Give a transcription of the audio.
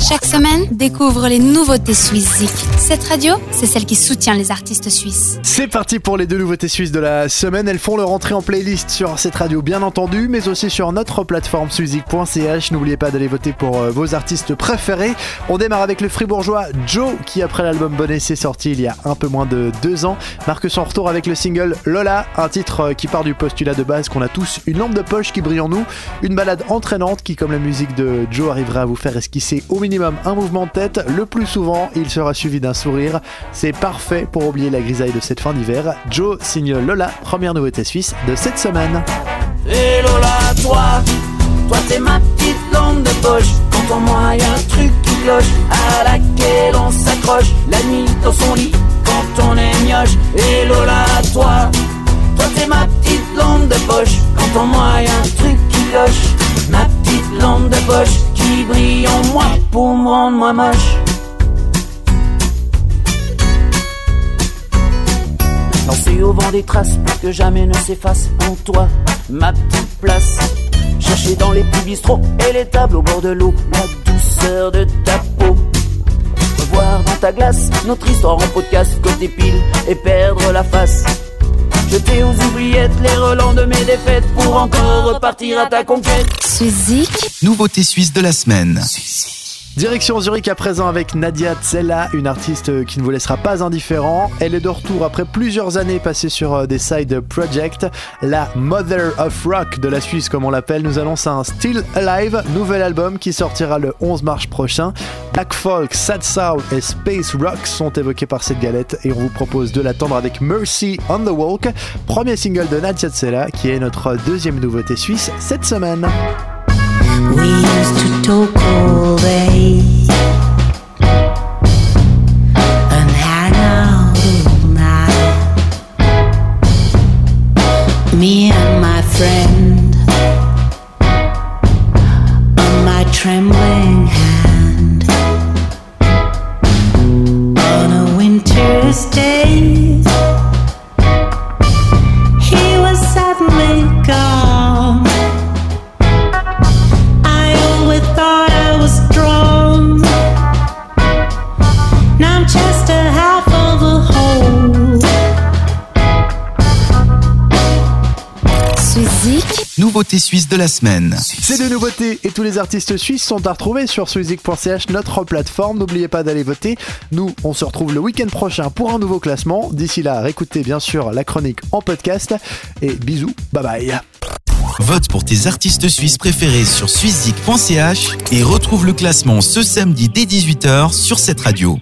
Chaque semaine, découvre les nouveautés suisses Cette radio, c'est celle qui soutient les artistes suisses. C'est parti pour les deux nouveautés suisses de la semaine. Elles font leur entrée en playlist sur cette radio, bien entendu, mais aussi sur notre plateforme suizik.ch. N'oubliez pas d'aller voter pour euh, vos artistes préférés. On démarre avec le fribourgeois Joe, qui après l'album Bon Essai sorti il y a un peu moins de deux ans, marque son retour avec le single Lola, un titre euh, qui part du postulat de base qu'on a tous une lampe de poche qui brille en nous, une balade entraînante qui, comme la musique de Joe, arrivera à vous faire esquisser au minimum un mouvement de tête. Le plus souvent, il sera suivi d'un sourire. C'est parfait pour oublier la grisaille de cette fin d'hiver. Joe signe Lola, première nouveauté suisse de cette semaine. Et Lola, toi, toi t'es ma petite lampe de poche. Quand en moi y un truc qui cloche, à laquelle on s'accroche, la nuit dans son lit, quand on est mioche. Et Lola, toi, toi t'es ma petite lampe de poche. Quand en moi y un truc qui cloche, ma petite lampe de poche qui brille en moi pour me rendre moi moche. Lancer au vent des traces pour que jamais ne s'efface en toi ma petite place. Chercher dans les petits bistrots et les tables au bord de l'eau la douceur de ta peau. Voir dans ta glace notre histoire en podcast côté pile et perdre la face. Jeter aux oubliettes les relents de mes défaites pour encore repartir à ta conquête. Suizik, Nouveauté suisse de la semaine. Direction Zurich à présent avec Nadia Tsella, une artiste qui ne vous laissera pas indifférent. Elle est de retour après plusieurs années passées sur euh, des side projects. La Mother of Rock de la Suisse, comme on l'appelle, nous annonce un Still Alive, nouvel album qui sortira le 11 mars prochain. Black Folk, Sad Soul et Space Rock sont évoqués par cette galette et on vous propose de l'attendre avec Mercy on the Walk, premier single de Nadia Tsella qui est notre deuxième nouveauté suisse cette semaine. We to talk all day. And hang out all night. Me and my friend. On my trembling hand Suizik, Nouveauté suisse de la semaine. Ces deux nouveautés et tous les artistes suisses sont à retrouver sur suizik.ch, notre plateforme. N'oubliez pas d'aller voter. Nous, on se retrouve le week-end prochain pour un nouveau classement. D'ici là, réécoutez bien sûr la chronique en podcast. Et bisous, bye bye. Vote pour tes artistes suisses préférés sur suizik.ch et retrouve le classement ce samedi dès 18h sur cette radio.